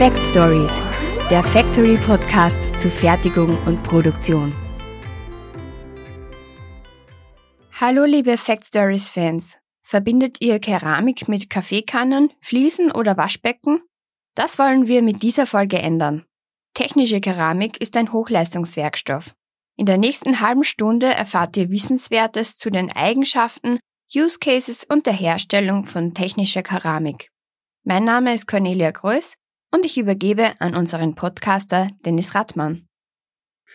Fact Stories, der Factory Podcast zu Fertigung und Produktion. Hallo liebe Fact Stories Fans. Verbindet ihr Keramik mit Kaffeekannen, Fliesen oder Waschbecken? Das wollen wir mit dieser Folge ändern. Technische Keramik ist ein Hochleistungswerkstoff. In der nächsten halben Stunde erfahrt ihr Wissenswertes zu den Eigenschaften, Use Cases und der Herstellung von technischer Keramik. Mein Name ist Cornelia Größ und ich übergebe an unseren Podcaster Dennis Rattmann.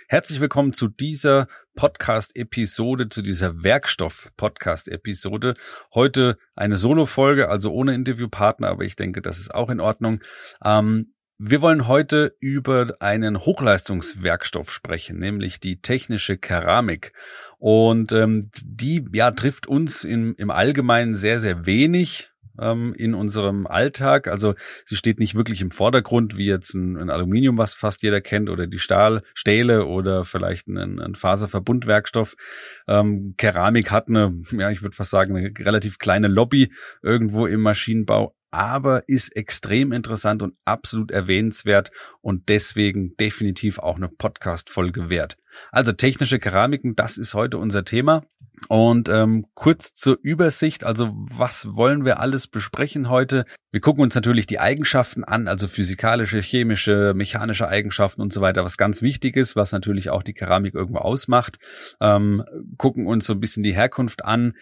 Herzlich willkommen zu dieser Podcast-Episode, zu dieser Werkstoff-Podcast-Episode. Heute eine Solo-Folge, also ohne Interviewpartner, aber ich denke, das ist auch in Ordnung. Ähm, wir wollen heute über einen Hochleistungswerkstoff sprechen, nämlich die technische Keramik. Und ähm, die ja trifft uns im, im Allgemeinen sehr, sehr wenig ähm, in unserem Alltag. Also sie steht nicht wirklich im Vordergrund, wie jetzt ein, ein Aluminium, was fast jeder kennt, oder die Stahl, Stähle oder vielleicht ein, ein Faserverbundwerkstoff. Ähm, Keramik hat eine, ja, ich würde fast sagen, eine relativ kleine Lobby irgendwo im Maschinenbau, aber ist extrem interessant und absolut erwähnenswert und deswegen definitiv auch eine Podcast-Folge wert. Also technische Keramiken, das ist heute unser Thema. Und ähm, kurz zur Übersicht, also was wollen wir alles besprechen heute? Wir gucken uns natürlich die Eigenschaften an, also physikalische, chemische, mechanische Eigenschaften und so weiter, was ganz wichtig ist, was natürlich auch die Keramik irgendwo ausmacht. Ähm, gucken uns so ein bisschen die Herkunft an,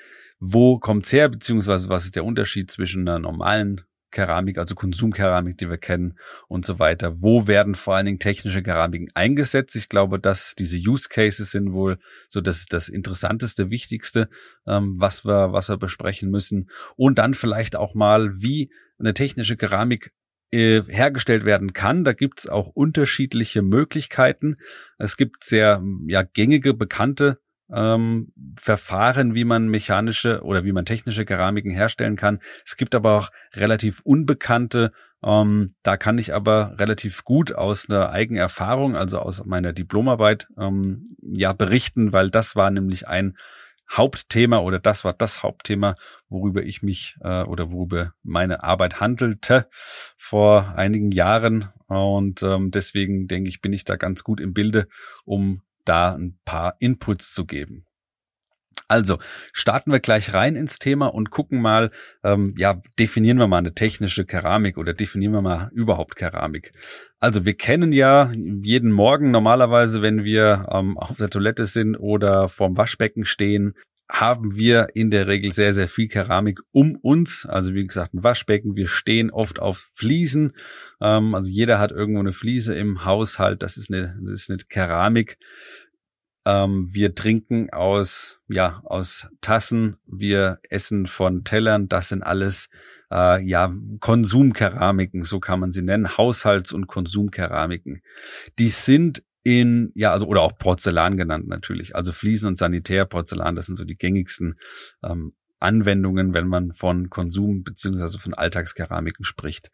wo kommt's her, beziehungsweise was ist der Unterschied zwischen einer normalen Keramik, also Konsumkeramik, die wir kennen und so weiter. Wo werden vor allen Dingen technische Keramiken eingesetzt? Ich glaube, dass diese Use Cases sind wohl so das, das interessanteste, wichtigste, ähm, was wir, was wir besprechen müssen. Und dann vielleicht auch mal, wie eine technische Keramik äh, hergestellt werden kann. Da gibt's auch unterschiedliche Möglichkeiten. Es gibt sehr ja, gängige, bekannte ähm, Verfahren, wie man mechanische oder wie man technische Keramiken herstellen kann. Es gibt aber auch relativ unbekannte. Ähm, da kann ich aber relativ gut aus einer eigenen Erfahrung, also aus meiner Diplomarbeit, ähm, ja berichten, weil das war nämlich ein Hauptthema oder das war das Hauptthema, worüber ich mich äh, oder worüber meine Arbeit handelte vor einigen Jahren. Und ähm, deswegen denke ich, bin ich da ganz gut im Bilde, um da ein paar Inputs zu geben. Also starten wir gleich rein ins Thema und gucken mal, ähm, ja, definieren wir mal eine technische Keramik oder definieren wir mal überhaupt Keramik. Also wir kennen ja jeden Morgen normalerweise, wenn wir ähm, auf der Toilette sind oder vorm Waschbecken stehen, haben wir in der Regel sehr, sehr viel Keramik um uns. Also wie gesagt, ein Waschbecken. Wir stehen oft auf Fliesen. Ähm, also jeder hat irgendwo eine Fliese im Haushalt. Das ist eine, das ist eine Keramik. Ähm, wir trinken aus, ja, aus Tassen. Wir essen von Tellern. Das sind alles, äh, ja, Konsumkeramiken. So kann man sie nennen. Haushalts- und Konsumkeramiken. Die sind in, ja, also oder auch Porzellan genannt natürlich. Also Fliesen und Sanitärporzellan, das sind so die gängigsten ähm, Anwendungen, wenn man von Konsum beziehungsweise von Alltagskeramiken spricht.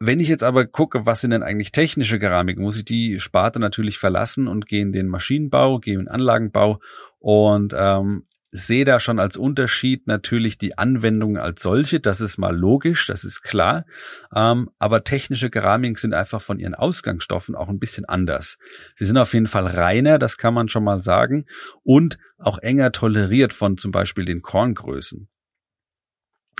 Wenn ich jetzt aber gucke, was sind denn eigentlich technische Keramiken, muss ich die Sparte natürlich verlassen und gehe in den Maschinenbau, gehe in den Anlagenbau und ähm, sehe da schon als Unterschied natürlich die Anwendung als solche. Das ist mal logisch, das ist klar. Ähm, aber technische Keramiken sind einfach von ihren Ausgangsstoffen auch ein bisschen anders. Sie sind auf jeden Fall reiner, das kann man schon mal sagen, und auch enger toleriert von zum Beispiel den Korngrößen.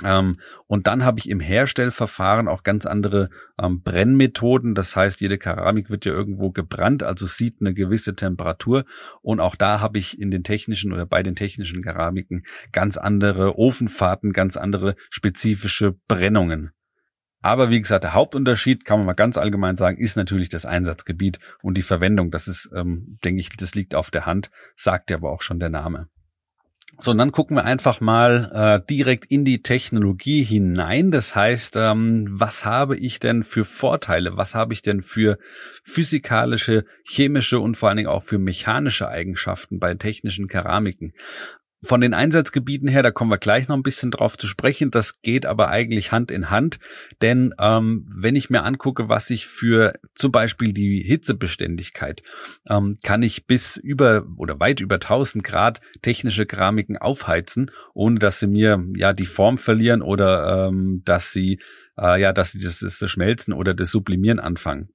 Ähm, und dann habe ich im Herstellverfahren auch ganz andere ähm, Brennmethoden. Das heißt, jede Keramik wird ja irgendwo gebrannt, also sieht eine gewisse Temperatur. Und auch da habe ich in den technischen oder bei den technischen Keramiken ganz andere Ofenfahrten, ganz andere spezifische Brennungen. Aber wie gesagt, der Hauptunterschied, kann man mal ganz allgemein sagen, ist natürlich das Einsatzgebiet und die Verwendung. Das ist, ähm, denke ich, das liegt auf der Hand, sagt ja aber auch schon der Name. So, und dann gucken wir einfach mal äh, direkt in die Technologie hinein. Das heißt, ähm, was habe ich denn für Vorteile? Was habe ich denn für physikalische, chemische und vor allen Dingen auch für mechanische Eigenschaften bei technischen Keramiken? Von den Einsatzgebieten her, da kommen wir gleich noch ein bisschen drauf zu sprechen. Das geht aber eigentlich Hand in Hand, denn ähm, wenn ich mir angucke, was ich für zum Beispiel die Hitzebeständigkeit, ähm, kann ich bis über oder weit über 1000 Grad technische Keramiken aufheizen, ohne dass sie mir ja die Form verlieren oder ähm, dass sie äh, ja, dass sie das, das Schmelzen oder das Sublimieren anfangen.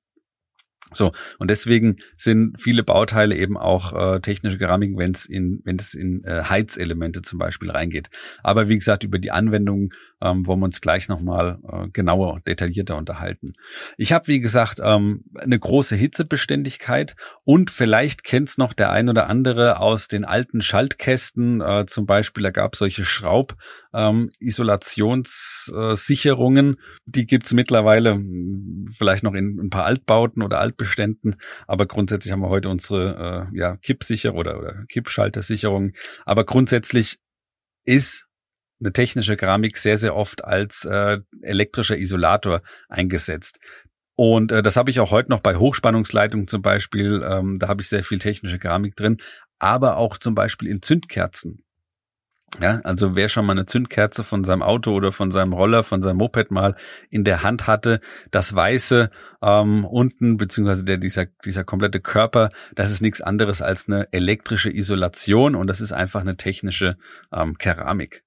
So, und deswegen sind viele Bauteile eben auch äh, technische Keramik, wenn es in, wenn es in äh, Heizelemente zum Beispiel reingeht. Aber wie gesagt, über die Anwendung ähm, wollen wir uns gleich nochmal äh, genauer, detaillierter unterhalten. Ich habe, wie gesagt, ähm, eine große Hitzebeständigkeit und vielleicht kennt's noch der ein oder andere aus den alten Schaltkästen. Äh, zum Beispiel, da gab solche Schraub-Isolationssicherungen. Ähm, die gibt's mittlerweile hm, vielleicht noch in ein paar Altbauten oder Altbeständen, aber grundsätzlich haben wir heute unsere äh, ja, Kippsicher oder, oder Kippschaltersicherung. Aber grundsätzlich ist eine technische Keramik sehr, sehr oft als äh, elektrischer Isolator eingesetzt. Und äh, das habe ich auch heute noch bei Hochspannungsleitungen zum Beispiel. Ähm, da habe ich sehr viel technische Keramik drin, aber auch zum Beispiel in Zündkerzen. Ja, also wer schon mal eine Zündkerze von seinem Auto oder von seinem Roller, von seinem Moped mal in der Hand hatte, das Weiße ähm, unten, beziehungsweise der, dieser, dieser komplette Körper, das ist nichts anderes als eine elektrische Isolation und das ist einfach eine technische ähm, Keramik.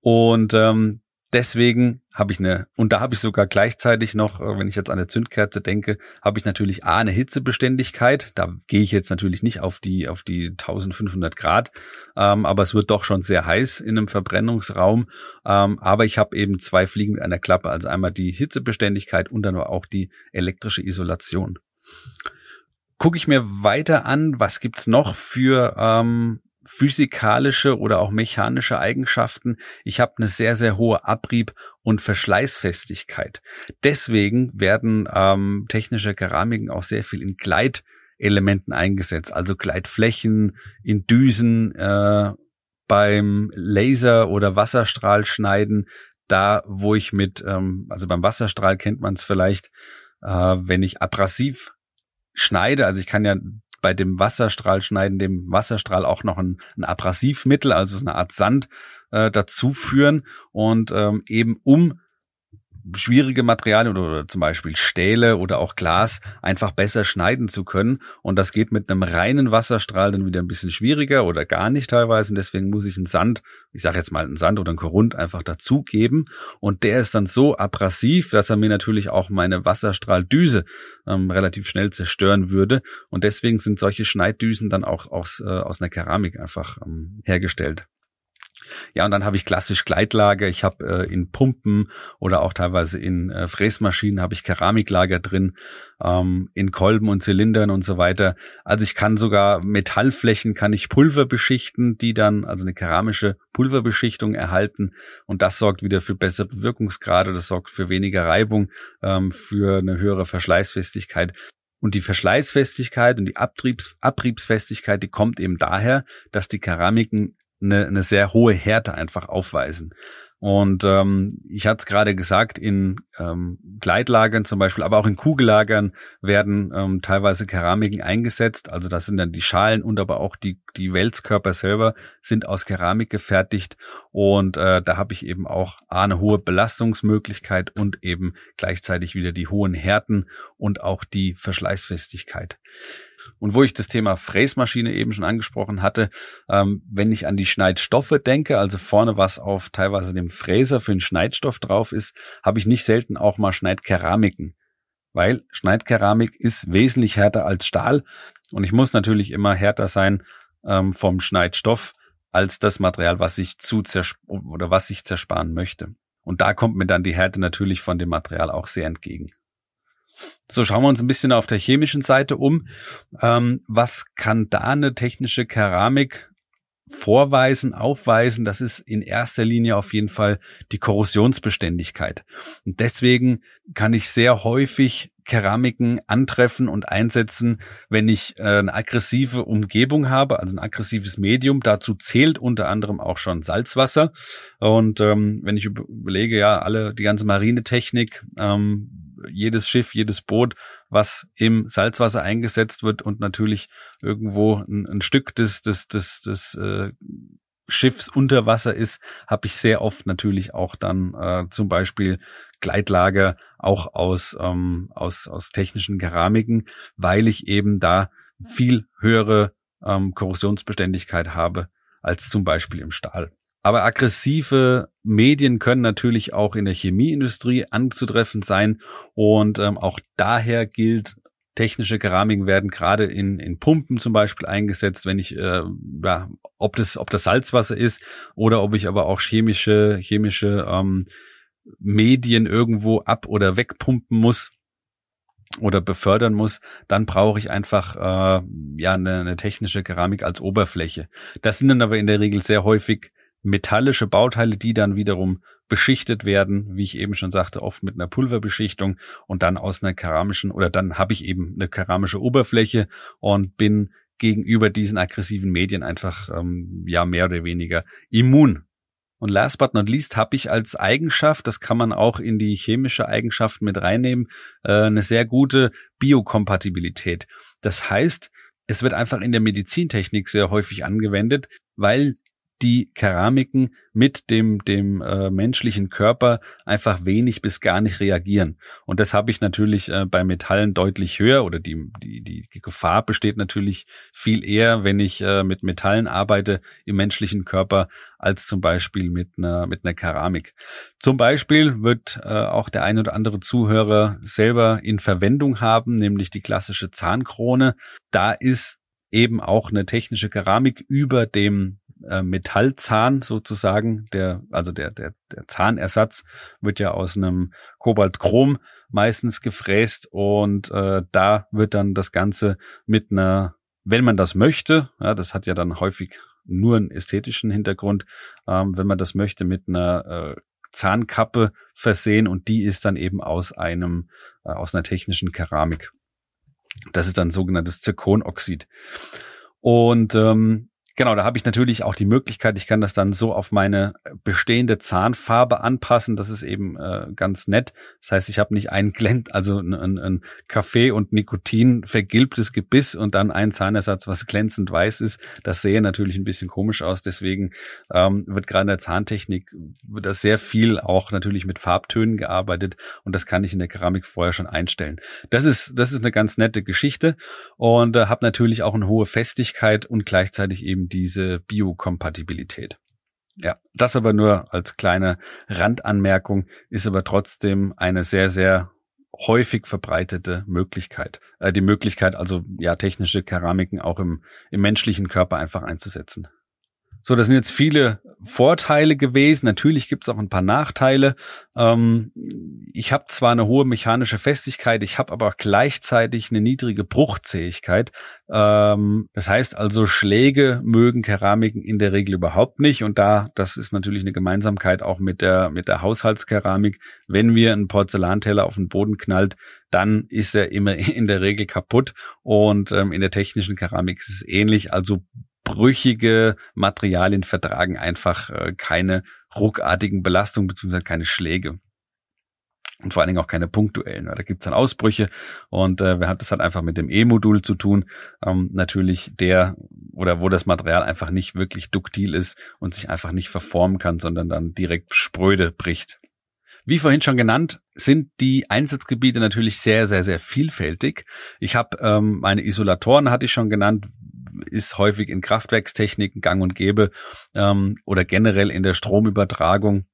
Und ähm, deswegen habe ich eine, und da habe ich sogar gleichzeitig noch, äh, wenn ich jetzt an eine Zündkerze denke, habe ich natürlich A, eine Hitzebeständigkeit. Da gehe ich jetzt natürlich nicht auf die, auf die 1500 Grad, ähm, aber es wird doch schon sehr heiß in einem Verbrennungsraum. Ähm, aber ich habe eben zwei Fliegen mit einer Klappe, also einmal die Hitzebeständigkeit und dann auch die elektrische Isolation. Gucke ich mir weiter an, was gibt's noch für ähm, physikalische oder auch mechanische Eigenschaften. Ich habe eine sehr, sehr hohe Abrieb- und Verschleißfestigkeit. Deswegen werden ähm, technische Keramiken auch sehr viel in Gleitelementen eingesetzt, also Gleitflächen, in Düsen, äh, beim Laser- oder Wasserstrahlschneiden, da wo ich mit, ähm, also beim Wasserstrahl kennt man es vielleicht, äh, wenn ich abrasiv schneide, also ich kann ja bei dem Wasserstrahl schneiden, dem Wasserstrahl auch noch ein, ein Abrasivmittel, also eine Art Sand äh, dazu führen. Und ähm, eben um schwierige Materialien oder, oder, zum Beispiel Stähle oder auch Glas einfach besser schneiden zu können. Und das geht mit einem reinen Wasserstrahl dann wieder ein bisschen schwieriger oder gar nicht teilweise. Und deswegen muss ich einen Sand, ich sage jetzt mal einen Sand oder einen Korund einfach dazugeben. Und der ist dann so abrasiv, dass er mir natürlich auch meine Wasserstrahldüse ähm, relativ schnell zerstören würde. Und deswegen sind solche Schneiddüsen dann auch aus, äh, aus einer Keramik einfach ähm, hergestellt. Ja, und dann habe ich klassisch Gleitlager. Ich habe äh, in Pumpen oder auch teilweise in äh, Fräsmaschinen habe ich Keramiklager drin, ähm, in Kolben und Zylindern und so weiter. Also ich kann sogar Metallflächen, kann ich Pulver beschichten, die dann also eine keramische Pulverbeschichtung erhalten. Und das sorgt wieder für bessere Wirkungsgrade, das sorgt für weniger Reibung, ähm, für eine höhere Verschleißfestigkeit. Und die Verschleißfestigkeit und die Abtriebs Abriebsfestigkeit, die kommt eben daher, dass die Keramiken eine, eine sehr hohe Härte einfach aufweisen. Und ähm, ich hatte es gerade gesagt, in ähm, Gleitlagern zum Beispiel, aber auch in Kugellagern werden ähm, teilweise Keramiken eingesetzt. Also das sind dann die Schalen und aber auch die, die Wälzkörper selber sind aus Keramik gefertigt. Und äh, da habe ich eben auch eine hohe Belastungsmöglichkeit und eben gleichzeitig wieder die hohen Härten und auch die Verschleißfestigkeit. Und wo ich das Thema Fräsmaschine eben schon angesprochen hatte, ähm, wenn ich an die Schneidstoffe denke, also vorne was auf teilweise dem Fräser für den Schneidstoff drauf ist, habe ich nicht selten auch mal Schneidkeramiken. Weil Schneidkeramik ist wesentlich härter als Stahl und ich muss natürlich immer härter sein ähm, vom Schneidstoff als das Material, was ich zu oder was ich zersparen möchte. Und da kommt mir dann die Härte natürlich von dem Material auch sehr entgegen. So, schauen wir uns ein bisschen auf der chemischen Seite um. Ähm, was kann da eine technische Keramik vorweisen, aufweisen? Das ist in erster Linie auf jeden Fall die Korrosionsbeständigkeit. Und deswegen kann ich sehr häufig Keramiken antreffen und einsetzen, wenn ich äh, eine aggressive Umgebung habe, also ein aggressives Medium. Dazu zählt unter anderem auch schon Salzwasser. Und ähm, wenn ich überlege, ja, alle die ganze Marinetechnik, ähm, jedes Schiff, jedes Boot, was im Salzwasser eingesetzt wird und natürlich irgendwo ein, ein Stück des, des, des, des äh, Schiffs unter Wasser ist, habe ich sehr oft natürlich auch dann äh, zum Beispiel Gleitlager auch aus, ähm, aus, aus technischen Keramiken, weil ich eben da viel höhere ähm, Korrosionsbeständigkeit habe als zum Beispiel im Stahl. Aber aggressive Medien können natürlich auch in der Chemieindustrie anzutreffen sein und ähm, auch daher gilt, technische Keramiken werden gerade in, in Pumpen zum Beispiel eingesetzt, wenn ich, äh, ja, ob das, ob das Salzwasser ist oder ob ich aber auch chemische, chemische ähm, Medien irgendwo ab oder wegpumpen muss oder befördern muss, dann brauche ich einfach äh, ja eine, eine technische Keramik als Oberfläche. Das sind dann aber in der Regel sehr häufig metallische Bauteile, die dann wiederum beschichtet werden, wie ich eben schon sagte, oft mit einer Pulverbeschichtung und dann aus einer keramischen oder dann habe ich eben eine keramische Oberfläche und bin gegenüber diesen aggressiven Medien einfach ähm, ja mehr oder weniger immun. Und last but not least habe ich als Eigenschaft, das kann man auch in die chemische Eigenschaft mit reinnehmen, äh, eine sehr gute Biokompatibilität. Das heißt, es wird einfach in der Medizintechnik sehr häufig angewendet, weil die Keramiken mit dem, dem äh, menschlichen Körper einfach wenig bis gar nicht reagieren. Und das habe ich natürlich äh, bei Metallen deutlich höher oder die, die, die Gefahr besteht natürlich viel eher, wenn ich äh, mit Metallen arbeite im menschlichen Körper, als zum Beispiel mit einer, mit einer Keramik. Zum Beispiel wird äh, auch der ein oder andere Zuhörer selber in Verwendung haben, nämlich die klassische Zahnkrone. Da ist eben auch eine technische Keramik über dem äh, Metallzahn sozusagen, der, also der, der, der Zahnersatz wird ja aus einem Kobaltchrom meistens gefräst und äh, da wird dann das Ganze mit einer, wenn man das möchte, ja, das hat ja dann häufig nur einen ästhetischen Hintergrund, ähm, wenn man das möchte, mit einer äh, Zahnkappe versehen und die ist dann eben aus einem, äh, aus einer technischen Keramik. Das ist dann sogenanntes Zirkonoxid. Und ähm, Genau, da habe ich natürlich auch die Möglichkeit, ich kann das dann so auf meine bestehende Zahnfarbe anpassen. Das ist eben äh, ganz nett. Das heißt, ich habe nicht ein Glend, also ein, ein, ein Kaffee und Nikotin vergilbtes Gebiss und dann ein Zahnersatz, was glänzend weiß ist. Das sehe natürlich ein bisschen komisch aus. Deswegen ähm, wird gerade in der Zahntechnik wird da sehr viel auch natürlich mit Farbtönen gearbeitet und das kann ich in der Keramik vorher schon einstellen. Das ist das ist eine ganz nette Geschichte und äh, habe natürlich auch eine hohe Festigkeit und gleichzeitig eben diese Biokompatibilität. Ja, das aber nur als kleine Randanmerkung ist aber trotzdem eine sehr, sehr häufig verbreitete Möglichkeit. Äh, die Möglichkeit, also ja, technische Keramiken auch im, im menschlichen Körper einfach einzusetzen. So, das sind jetzt viele Vorteile gewesen. Natürlich gibt es auch ein paar Nachteile. Ähm, ich habe zwar eine hohe mechanische Festigkeit, ich habe aber gleichzeitig eine niedrige Bruchzähigkeit. Ähm, das heißt also, Schläge mögen Keramiken in der Regel überhaupt nicht. Und da, das ist natürlich eine Gemeinsamkeit auch mit der, mit der Haushaltskeramik. Wenn wir einen Porzellanteller auf den Boden knallt, dann ist er immer in der Regel kaputt. Und ähm, in der technischen Keramik ist es ähnlich. Also brüchige Materialien vertragen einfach äh, keine ruckartigen Belastungen beziehungsweise keine Schläge. Und vor allen Dingen auch keine punktuellen. Da gibt's dann Ausbrüche und äh, wir haben das halt einfach mit dem E-Modul zu tun. Ähm, natürlich der oder wo das Material einfach nicht wirklich duktil ist und sich einfach nicht verformen kann, sondern dann direkt spröde bricht. Wie vorhin schon genannt, sind die Einsatzgebiete natürlich sehr, sehr, sehr vielfältig. Ich habe ähm, meine Isolatoren, hatte ich schon genannt, ist häufig in Kraftwerkstechniken gang und gäbe ähm, oder generell in der Stromübertragung.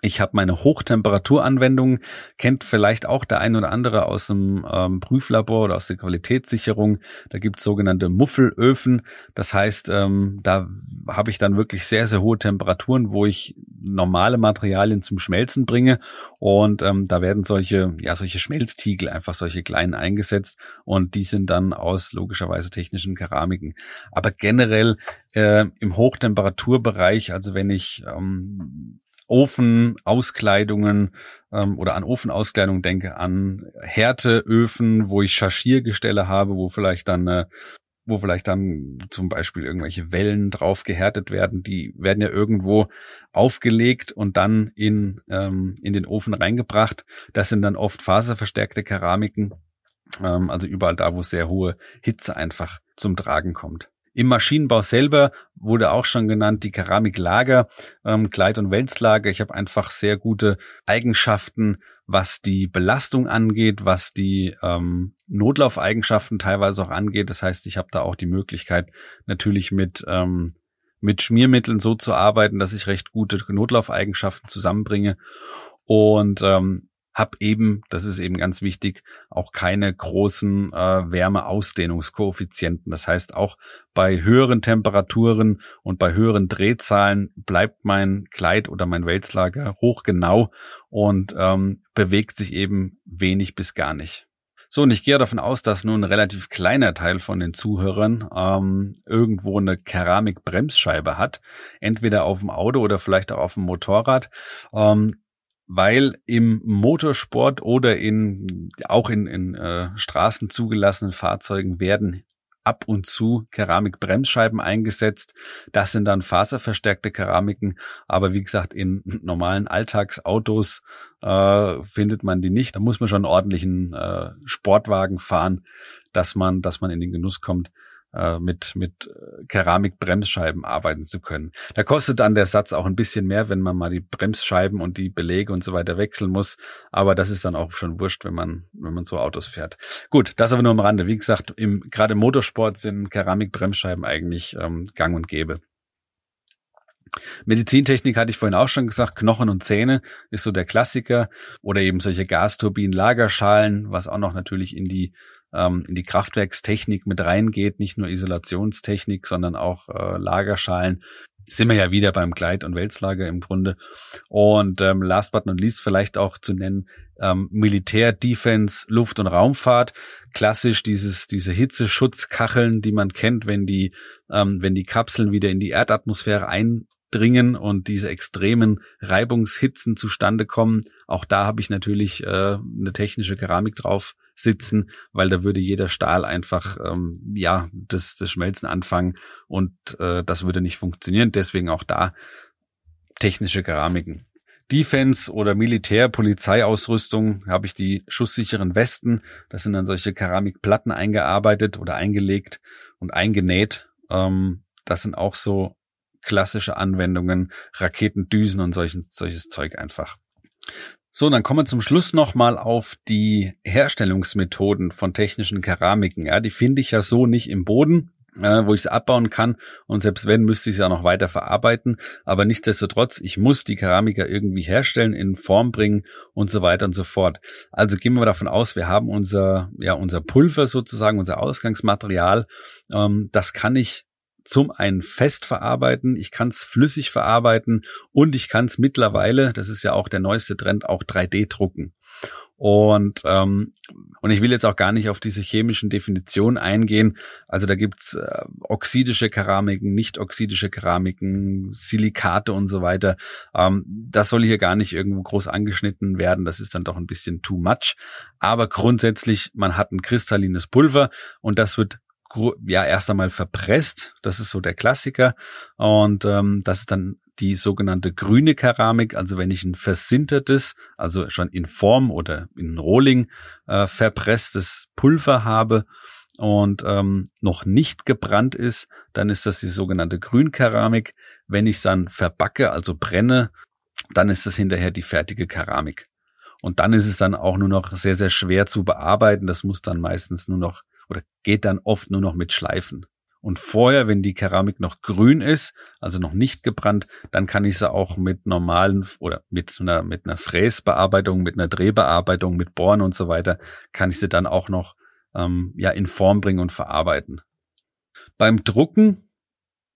Ich habe meine Hochtemperaturanwendungen, kennt vielleicht auch der ein oder andere aus dem ähm, Prüflabor oder aus der Qualitätssicherung. Da gibt es sogenannte Muffelöfen. Das heißt, ähm, da habe ich dann wirklich sehr, sehr hohe Temperaturen, wo ich normale Materialien zum Schmelzen bringe. Und ähm, da werden solche, ja, solche Schmelztiegel, einfach solche kleinen eingesetzt. Und die sind dann aus logischerweise technischen Keramiken. Aber generell äh, im Hochtemperaturbereich, also wenn ich ähm, Ofenauskleidungen ähm, oder an Ofenauskleidung denke, an Härteöfen, wo ich Schaschiergestelle habe, wo vielleicht dann äh, wo vielleicht dann zum Beispiel irgendwelche Wellen drauf gehärtet werden, die werden ja irgendwo aufgelegt und dann in, ähm, in den Ofen reingebracht. Das sind dann oft faserverstärkte Keramiken, ähm, also überall da, wo sehr hohe Hitze einfach zum Tragen kommt. Im Maschinenbau selber wurde auch schon genannt die Keramiklager, ähm, Gleit- und Wälzlager. Ich habe einfach sehr gute Eigenschaften, was die Belastung angeht, was die ähm, Notlaufeigenschaften teilweise auch angeht. Das heißt, ich habe da auch die Möglichkeit, natürlich mit ähm, mit Schmiermitteln so zu arbeiten, dass ich recht gute Notlaufeigenschaften zusammenbringe und ähm, habe eben, das ist eben ganz wichtig, auch keine großen äh, Wärmeausdehnungskoeffizienten. Das heißt, auch bei höheren Temperaturen und bei höheren Drehzahlen bleibt mein Kleid oder mein Wälzlager hochgenau und ähm, bewegt sich eben wenig bis gar nicht. So, und ich gehe davon aus, dass nun ein relativ kleiner Teil von den Zuhörern ähm, irgendwo eine Keramikbremsscheibe hat, entweder auf dem Auto oder vielleicht auch auf dem Motorrad. Ähm, weil im Motorsport oder in auch in, in äh, Straßen zugelassenen Fahrzeugen werden ab und zu Keramikbremsscheiben eingesetzt. Das sind dann faserverstärkte Keramiken, aber wie gesagt, in normalen Alltagsautos äh, findet man die nicht. Da muss man schon ordentlichen äh, Sportwagen fahren, dass man, dass man in den Genuss kommt, mit, mit äh, Keramikbremsscheiben arbeiten zu können. Da kostet dann der Satz auch ein bisschen mehr, wenn man mal die Bremsscheiben und die Belege und so weiter wechseln muss. Aber das ist dann auch schon wurscht, wenn man, wenn man so Autos fährt. Gut, das aber nur am Rande. Wie gesagt, im, gerade im Motorsport sind Keramikbremsscheiben eigentlich ähm, gang und gäbe. Medizintechnik hatte ich vorhin auch schon gesagt, Knochen und Zähne ist so der Klassiker oder eben solche Gasturbinen, Lagerschalen, was auch noch natürlich in die ähm, in die Kraftwerkstechnik mit reingeht, nicht nur Isolationstechnik, sondern auch äh, Lagerschalen. Sind wir ja wieder beim Gleit- und Wälzlager im Grunde. Und ähm, last but not least vielleicht auch zu nennen, ähm, Militär, Defense, Luft- und Raumfahrt. Klassisch dieses, diese Hitzeschutzkacheln, die man kennt, wenn die, ähm, wenn die Kapseln wieder in die Erdatmosphäre ein dringen und diese extremen Reibungshitzen zustande kommen. Auch da habe ich natürlich äh, eine technische Keramik drauf sitzen, weil da würde jeder Stahl einfach ähm, ja das, das Schmelzen anfangen und äh, das würde nicht funktionieren. Deswegen auch da technische Keramiken. Defense oder Militär, Polizeiausrüstung habe ich die schusssicheren Westen. Das sind dann solche Keramikplatten eingearbeitet oder eingelegt und eingenäht. Ähm, das sind auch so klassische Anwendungen, Raketendüsen und solchen, solches Zeug einfach. So, dann kommen wir zum Schluss nochmal auf die Herstellungsmethoden von technischen Keramiken. Ja, die finde ich ja so nicht im Boden, äh, wo ich sie abbauen kann. Und selbst wenn, müsste ich sie ja noch weiter verarbeiten. Aber nichtsdestotrotz, ich muss die Keramiker irgendwie herstellen, in Form bringen und so weiter und so fort. Also gehen wir davon aus, wir haben unser, ja, unser Pulver sozusagen, unser Ausgangsmaterial. Ähm, das kann ich zum einen fest verarbeiten, ich kann es flüssig verarbeiten und ich kann es mittlerweile, das ist ja auch der neueste Trend, auch 3D drucken. Und, ähm, und ich will jetzt auch gar nicht auf diese chemischen Definitionen eingehen. Also da gibt's äh, oxidische Keramiken, nicht oxidische Keramiken, Silikate und so weiter. Ähm, das soll hier gar nicht irgendwo groß angeschnitten werden. Das ist dann doch ein bisschen too much. Aber grundsätzlich, man hat ein kristallines Pulver und das wird ja erst einmal verpresst. Das ist so der Klassiker. Und ähm, das ist dann die sogenannte grüne Keramik. Also wenn ich ein versintertes, also schon in Form oder in Rohling äh, verpresstes Pulver habe und ähm, noch nicht gebrannt ist, dann ist das die sogenannte Grünkeramik. Wenn ich es dann verbacke, also brenne, dann ist das hinterher die fertige Keramik. Und dann ist es dann auch nur noch sehr, sehr schwer zu bearbeiten. Das muss dann meistens nur noch oder geht dann oft nur noch mit Schleifen. Und vorher, wenn die Keramik noch grün ist, also noch nicht gebrannt, dann kann ich sie auch mit normalen oder mit einer, mit einer Fräsbearbeitung, mit einer Drehbearbeitung, mit Bohren und so weiter, kann ich sie dann auch noch ähm, ja in Form bringen und verarbeiten. Beim Drucken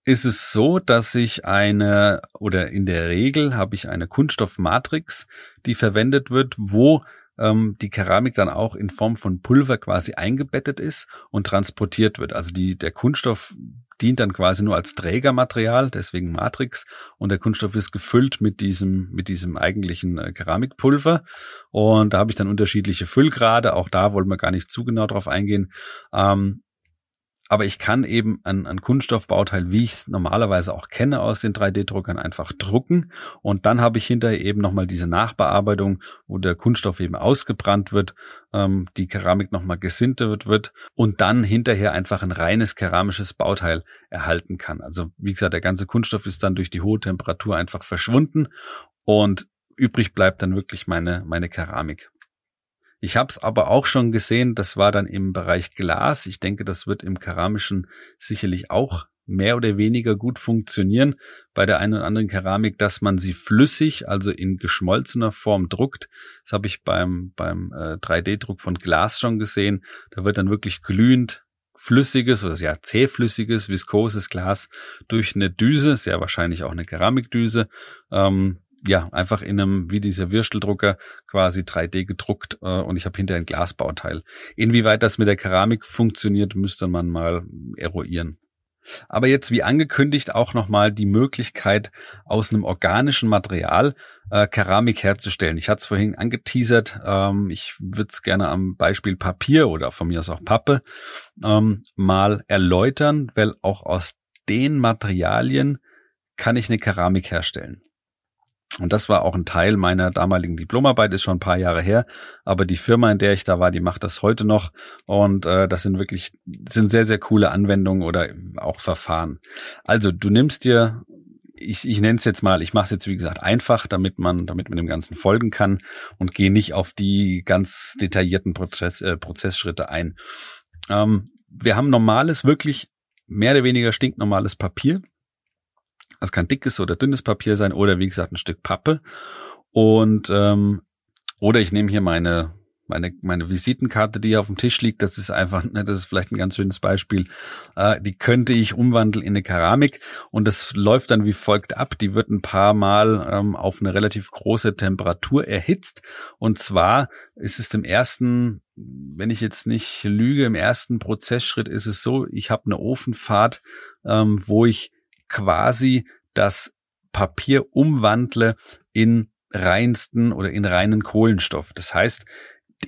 ist es so, dass ich eine oder in der Regel habe ich eine Kunststoffmatrix, die verwendet wird, wo ähm, die Keramik dann auch in Form von Pulver quasi eingebettet ist und transportiert wird. Also die, der Kunststoff dient dann quasi nur als Trägermaterial, deswegen Matrix, und der Kunststoff ist gefüllt mit diesem, mit diesem eigentlichen äh, Keramikpulver. Und da habe ich dann unterschiedliche Füllgrade, auch da wollen wir gar nicht zu genau drauf eingehen. Ähm, aber ich kann eben ein, ein Kunststoffbauteil, wie ich es normalerweise auch kenne aus den 3D-Druckern, einfach drucken und dann habe ich hinterher eben nochmal diese Nachbearbeitung, wo der Kunststoff eben ausgebrannt wird, ähm, die Keramik nochmal gesintert wird und dann hinterher einfach ein reines keramisches Bauteil erhalten kann. Also wie gesagt, der ganze Kunststoff ist dann durch die hohe Temperatur einfach verschwunden und übrig bleibt dann wirklich meine, meine Keramik. Ich habe es aber auch schon gesehen, das war dann im Bereich Glas. Ich denke, das wird im keramischen sicherlich auch mehr oder weniger gut funktionieren bei der einen oder anderen Keramik, dass man sie flüssig, also in geschmolzener Form druckt. Das habe ich beim, beim äh, 3D-Druck von Glas schon gesehen. Da wird dann wirklich glühend flüssiges oder ja zähflüssiges, viskoses Glas durch eine Düse, sehr wahrscheinlich auch eine Keramikdüse, ähm, ja, einfach in einem, wie dieser Würsteldrucker, quasi 3D gedruckt äh, und ich habe hinter ein Glasbauteil. Inwieweit das mit der Keramik funktioniert, müsste man mal eruieren. Aber jetzt wie angekündigt auch nochmal die Möglichkeit, aus einem organischen Material äh, Keramik herzustellen. Ich hatte es vorhin angeteasert. Ähm, ich würde es gerne am Beispiel Papier oder von mir aus auch Pappe ähm, mal erläutern, weil auch aus den Materialien kann ich eine Keramik herstellen. Und das war auch ein Teil meiner damaligen Diplomarbeit, ist schon ein paar Jahre her. Aber die Firma, in der ich da war, die macht das heute noch. Und äh, das sind wirklich, sind sehr, sehr coole Anwendungen oder auch Verfahren. Also du nimmst dir, ich, ich nenne es jetzt mal, ich mache es jetzt wie gesagt einfach, damit man, damit man dem Ganzen folgen kann und gehe nicht auf die ganz detaillierten Prozess, äh, Prozessschritte ein. Ähm, wir haben normales, wirklich mehr oder weniger stinknormales Papier das kann dickes oder dünnes Papier sein oder wie gesagt ein Stück Pappe. Und ähm, oder ich nehme hier meine meine meine Visitenkarte, die hier auf dem Tisch liegt. Das ist einfach, ne, das ist vielleicht ein ganz schönes Beispiel. Äh, die könnte ich umwandeln in eine Keramik und das läuft dann wie folgt ab. Die wird ein paar Mal ähm, auf eine relativ große Temperatur erhitzt. Und zwar ist es im ersten wenn ich jetzt nicht lüge, im ersten Prozessschritt ist es so, ich habe eine Ofenfahrt, ähm, wo ich quasi das Papier umwandle in reinsten oder in reinen Kohlenstoff. Das heißt,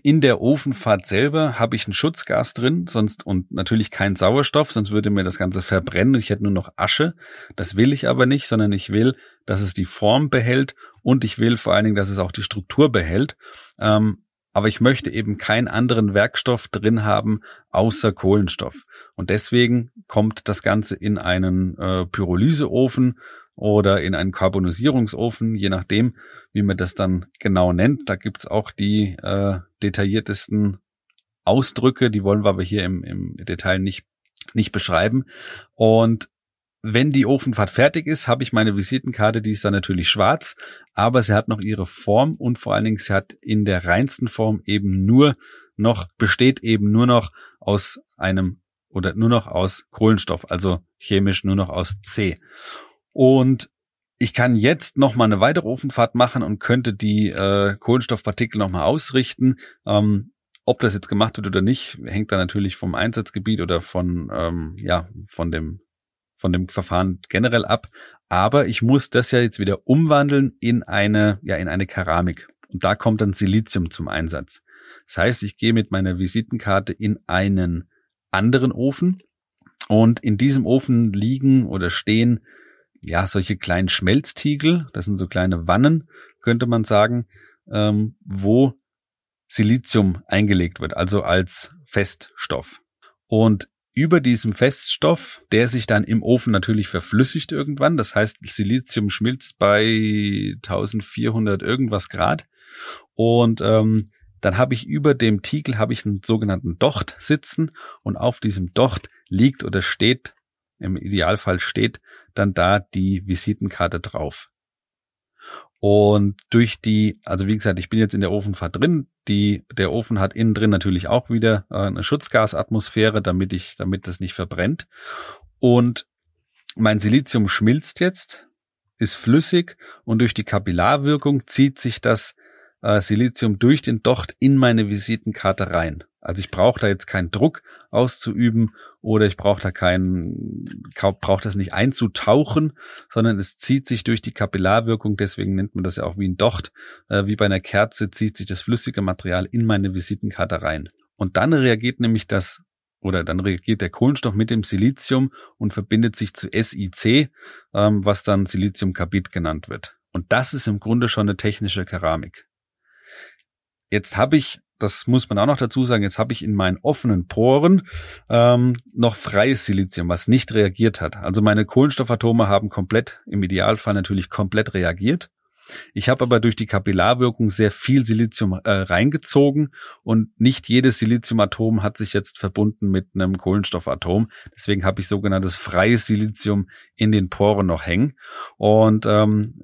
in der Ofenfahrt selber habe ich ein Schutzgas drin, sonst und natürlich kein Sauerstoff, sonst würde mir das Ganze verbrennen. Ich hätte nur noch Asche. Das will ich aber nicht, sondern ich will, dass es die Form behält und ich will vor allen Dingen, dass es auch die Struktur behält. Ähm, aber ich möchte eben keinen anderen Werkstoff drin haben außer Kohlenstoff. Und deswegen kommt das Ganze in einen äh, Pyrolyseofen oder in einen Karbonisierungsofen, je nachdem, wie man das dann genau nennt. Da gibt's auch die äh, detailliertesten Ausdrücke, die wollen wir aber hier im, im Detail nicht, nicht beschreiben. Und wenn die Ofenfahrt fertig ist, habe ich meine Visitenkarte, die ist dann natürlich schwarz, aber sie hat noch ihre Form und vor allen Dingen sie hat in der reinsten Form eben nur noch, besteht eben nur noch aus einem oder nur noch aus Kohlenstoff, also chemisch nur noch aus C. Und ich kann jetzt noch mal eine weitere Ofenfahrt machen und könnte die äh, Kohlenstoffpartikel noch mal ausrichten. Ähm, ob das jetzt gemacht wird oder nicht, hängt da natürlich vom Einsatzgebiet oder von ähm, ja von dem von dem Verfahren generell ab. Aber ich muss das ja jetzt wieder umwandeln in eine, ja, in eine Keramik. Und da kommt dann Silizium zum Einsatz. Das heißt, ich gehe mit meiner Visitenkarte in einen anderen Ofen und in diesem Ofen liegen oder stehen ja solche kleinen Schmelztiegel, das sind so kleine Wannen, könnte man sagen, ähm, wo Silizium eingelegt wird, also als Feststoff. Und über diesem Feststoff, der sich dann im Ofen natürlich verflüssigt irgendwann. Das heißt, Silizium schmilzt bei 1400 irgendwas Grad. Und ähm, dann habe ich über dem Tiegel habe ich einen sogenannten Docht sitzen und auf diesem Docht liegt oder steht, im Idealfall steht dann da die Visitenkarte drauf. Und durch die, also wie gesagt, ich bin jetzt in der Ofenfahrt drin. Die, der Ofen hat innen drin natürlich auch wieder äh, eine Schutzgasatmosphäre, damit ich, damit das nicht verbrennt. Und mein Silizium schmilzt jetzt, ist flüssig und durch die Kapillarwirkung zieht sich das äh, Silizium durch den Docht in meine Visitenkarte rein. Also ich brauche da jetzt keinen Druck auszuüben oder ich brauche da keinen, brauche das nicht einzutauchen, sondern es zieht sich durch die Kapillarwirkung, deswegen nennt man das ja auch wie ein Docht, äh, wie bei einer Kerze zieht sich das flüssige Material in meine Visitenkarte rein. Und dann reagiert nämlich das oder dann reagiert der Kohlenstoff mit dem Silizium und verbindet sich zu SiC, ähm, was dann Siliziumkarbid genannt wird. Und das ist im Grunde schon eine technische Keramik. Jetzt habe ich das muss man auch noch dazu sagen, jetzt habe ich in meinen offenen Poren ähm, noch freies Silizium, was nicht reagiert hat. Also meine Kohlenstoffatome haben komplett, im Idealfall natürlich komplett reagiert. Ich habe aber durch die Kapillarwirkung sehr viel Silizium äh, reingezogen und nicht jedes Siliziumatom hat sich jetzt verbunden mit einem Kohlenstoffatom. Deswegen habe ich sogenanntes freies Silizium in den Poren noch hängen. Und ähm,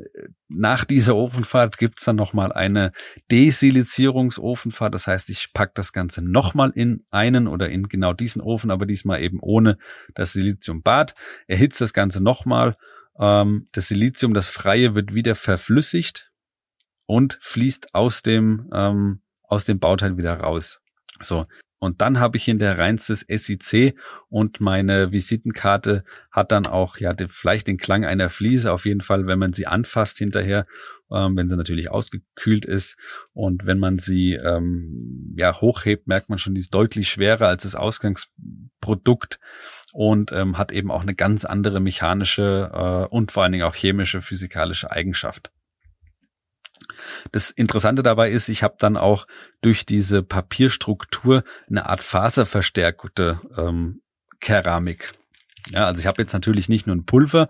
nach dieser Ofenfahrt gibt's dann nochmal eine Desilizierungsofenfahrt. Das heißt, ich pack das Ganze nochmal in einen oder in genau diesen Ofen, aber diesmal eben ohne das Siliziumbad. Erhitzt das Ganze nochmal. Ähm, das Silizium, das Freie, wird wieder verflüssigt und fließt aus dem, ähm, aus dem Bauteil wieder raus. So, und dann habe ich hinterher reinstes SIC und meine Visitenkarte hat dann auch ja vielleicht den Klang einer Fliese, auf jeden Fall, wenn man sie anfasst hinterher, ähm, wenn sie natürlich ausgekühlt ist. Und wenn man sie ähm, ja hochhebt, merkt man schon, die ist deutlich schwerer als das Ausgangsprodukt und ähm, hat eben auch eine ganz andere mechanische äh, und vor allen Dingen auch chemische, physikalische Eigenschaft. Das Interessante dabei ist, ich habe dann auch durch diese Papierstruktur eine Art faserverstärkte ähm, Keramik. Ja, also ich habe jetzt natürlich nicht nur ein Pulver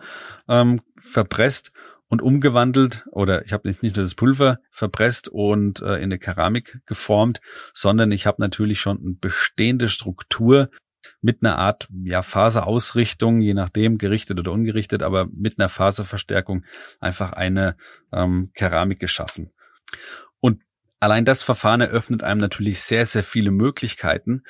ähm, verpresst und umgewandelt oder ich habe nicht, nicht nur das Pulver verpresst und äh, in eine Keramik geformt, sondern ich habe natürlich schon eine bestehende Struktur mit einer Art ja, Faserausrichtung, je nachdem gerichtet oder ungerichtet, aber mit einer Faserverstärkung einfach eine ähm, Keramik geschaffen. Und allein das Verfahren eröffnet einem natürlich sehr, sehr viele Möglichkeiten,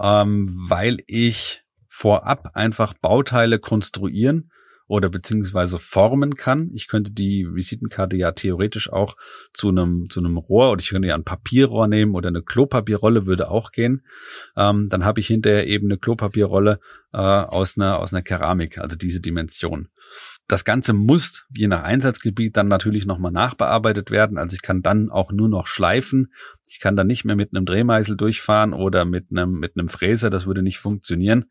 ähm, weil ich vorab einfach Bauteile konstruieren oder beziehungsweise formen kann. Ich könnte die Visitenkarte ja theoretisch auch zu einem zu einem Rohr oder ich könnte ja ein Papierrohr nehmen oder eine Klopapierrolle würde auch gehen. Ähm, dann habe ich hinterher eben eine Klopapierrolle äh, aus einer aus einer Keramik, also diese Dimension. Das Ganze muss je nach Einsatzgebiet dann natürlich nochmal nachbearbeitet werden. Also ich kann dann auch nur noch schleifen. Ich kann dann nicht mehr mit einem Drehmeißel durchfahren oder mit einem, mit einem Fräser. Das würde nicht funktionieren.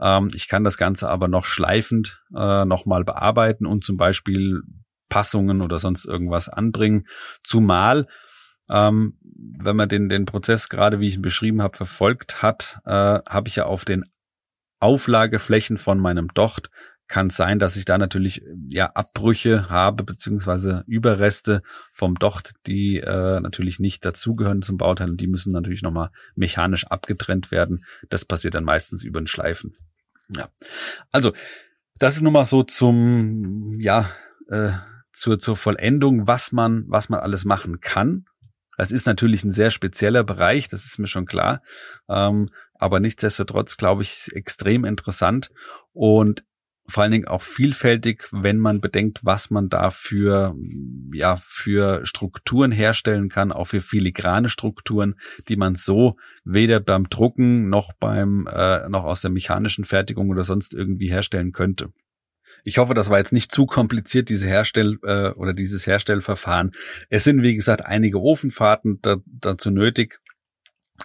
Ähm, ich kann das Ganze aber noch schleifend äh, nochmal bearbeiten und zum Beispiel Passungen oder sonst irgendwas anbringen. Zumal ähm, wenn man den, den Prozess gerade, wie ich ihn beschrieben habe, verfolgt hat, äh, habe ich ja auf den Auflageflächen von meinem Docht kann es sein, dass ich da natürlich ja Abbrüche habe beziehungsweise Überreste vom Docht, die äh, natürlich nicht dazugehören zum Bauteil und die müssen natürlich nochmal mechanisch abgetrennt werden. Das passiert dann meistens über den Schleifen. Ja, also das ist nun mal so zum ja äh, zur zur Vollendung, was man was man alles machen kann. Das ist natürlich ein sehr spezieller Bereich, das ist mir schon klar. Ähm, aber nichtsdestotrotz glaube ich extrem interessant und vor allen Dingen auch vielfältig, wenn man bedenkt, was man da für, ja, für Strukturen herstellen kann, auch für filigrane Strukturen, die man so weder beim Drucken noch beim, äh, noch aus der mechanischen Fertigung oder sonst irgendwie herstellen könnte. Ich hoffe, das war jetzt nicht zu kompliziert, diese Herstell- äh, oder dieses Herstellverfahren. Es sind, wie gesagt, einige Ofenfahrten da, dazu nötig.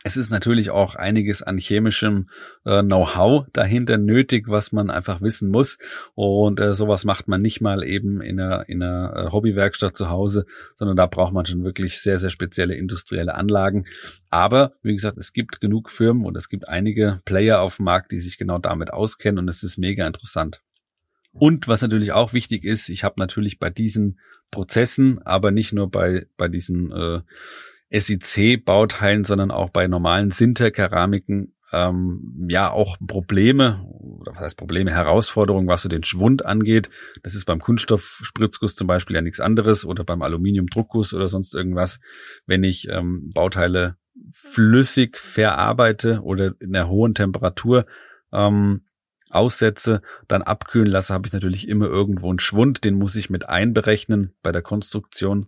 Es ist natürlich auch einiges an chemischem äh, Know-how dahinter nötig, was man einfach wissen muss. Und äh, sowas macht man nicht mal eben in einer, in einer äh, Hobbywerkstatt zu Hause, sondern da braucht man schon wirklich sehr, sehr spezielle industrielle Anlagen. Aber wie gesagt, es gibt genug Firmen und es gibt einige Player auf dem Markt, die sich genau damit auskennen und es ist mega interessant. Und was natürlich auch wichtig ist, ich habe natürlich bei diesen Prozessen, aber nicht nur bei, bei diesen äh, SIC-Bauteilen, sondern auch bei normalen Sinterkeramiken ähm, ja auch Probleme oder was heißt Probleme, Herausforderungen, was so den Schwund angeht. Das ist beim Kunststoffspritzguss zum Beispiel ja nichts anderes oder beim Aluminiumdruckguss oder sonst irgendwas. Wenn ich ähm, Bauteile flüssig verarbeite oder in einer hohen Temperatur ähm, aussetze, dann abkühlen lasse, habe ich natürlich immer irgendwo einen Schwund, den muss ich mit einberechnen bei der Konstruktion.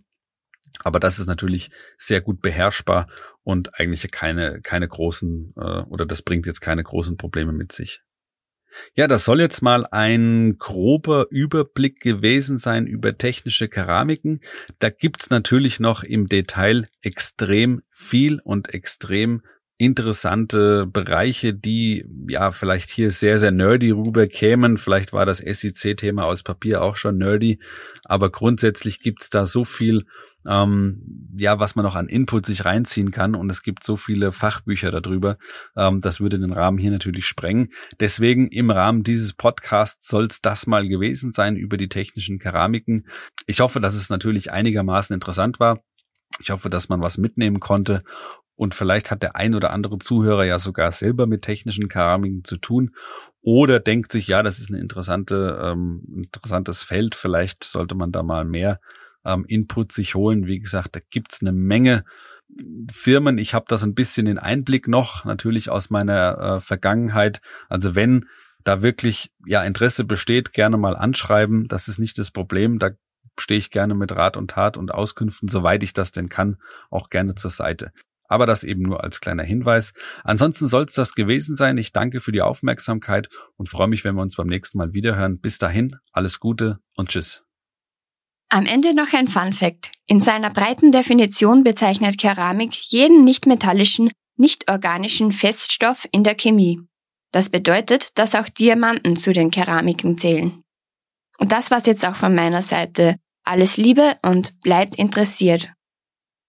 Aber das ist natürlich sehr gut beherrschbar und eigentlich keine, keine großen, äh, oder das bringt jetzt keine großen Probleme mit sich. Ja, das soll jetzt mal ein grober Überblick gewesen sein über technische Keramiken. Da gibt's natürlich noch im Detail extrem viel und extrem interessante Bereiche, die ja vielleicht hier sehr, sehr nerdy rüberkämen. Vielleicht war das SIC-Thema aus Papier auch schon nerdy, aber grundsätzlich gibt's da so viel, ähm, ja, was man noch an Input sich reinziehen kann und es gibt so viele Fachbücher darüber. Ähm, das würde den Rahmen hier natürlich sprengen. Deswegen im Rahmen dieses Podcasts soll es das mal gewesen sein über die technischen Keramiken. Ich hoffe, dass es natürlich einigermaßen interessant war. Ich hoffe, dass man was mitnehmen konnte und vielleicht hat der ein oder andere Zuhörer ja sogar selber mit technischen Keramiken zu tun oder denkt sich, ja, das ist ein interessante, ähm, interessantes Feld. Vielleicht sollte man da mal mehr ähm, Input sich holen. Wie gesagt, da gibt's eine Menge Firmen. Ich habe da so ein bisschen den Einblick noch, natürlich aus meiner äh, Vergangenheit. Also wenn da wirklich ja Interesse besteht, gerne mal anschreiben. Das ist nicht das Problem. Da stehe ich gerne mit Rat und Tat und Auskünften, soweit ich das denn kann, auch gerne zur Seite. Aber das eben nur als kleiner Hinweis. Ansonsten soll es das gewesen sein. Ich danke für die Aufmerksamkeit und freue mich, wenn wir uns beim nächsten Mal wiederhören. Bis dahin, alles Gute und Tschüss. Am Ende noch ein Fun Fact. In seiner breiten Definition bezeichnet Keramik jeden nicht-metallischen, nicht-organischen Feststoff in der Chemie. Das bedeutet, dass auch Diamanten zu den Keramiken zählen. Und das war's jetzt auch von meiner Seite. Alles Liebe und bleibt interessiert.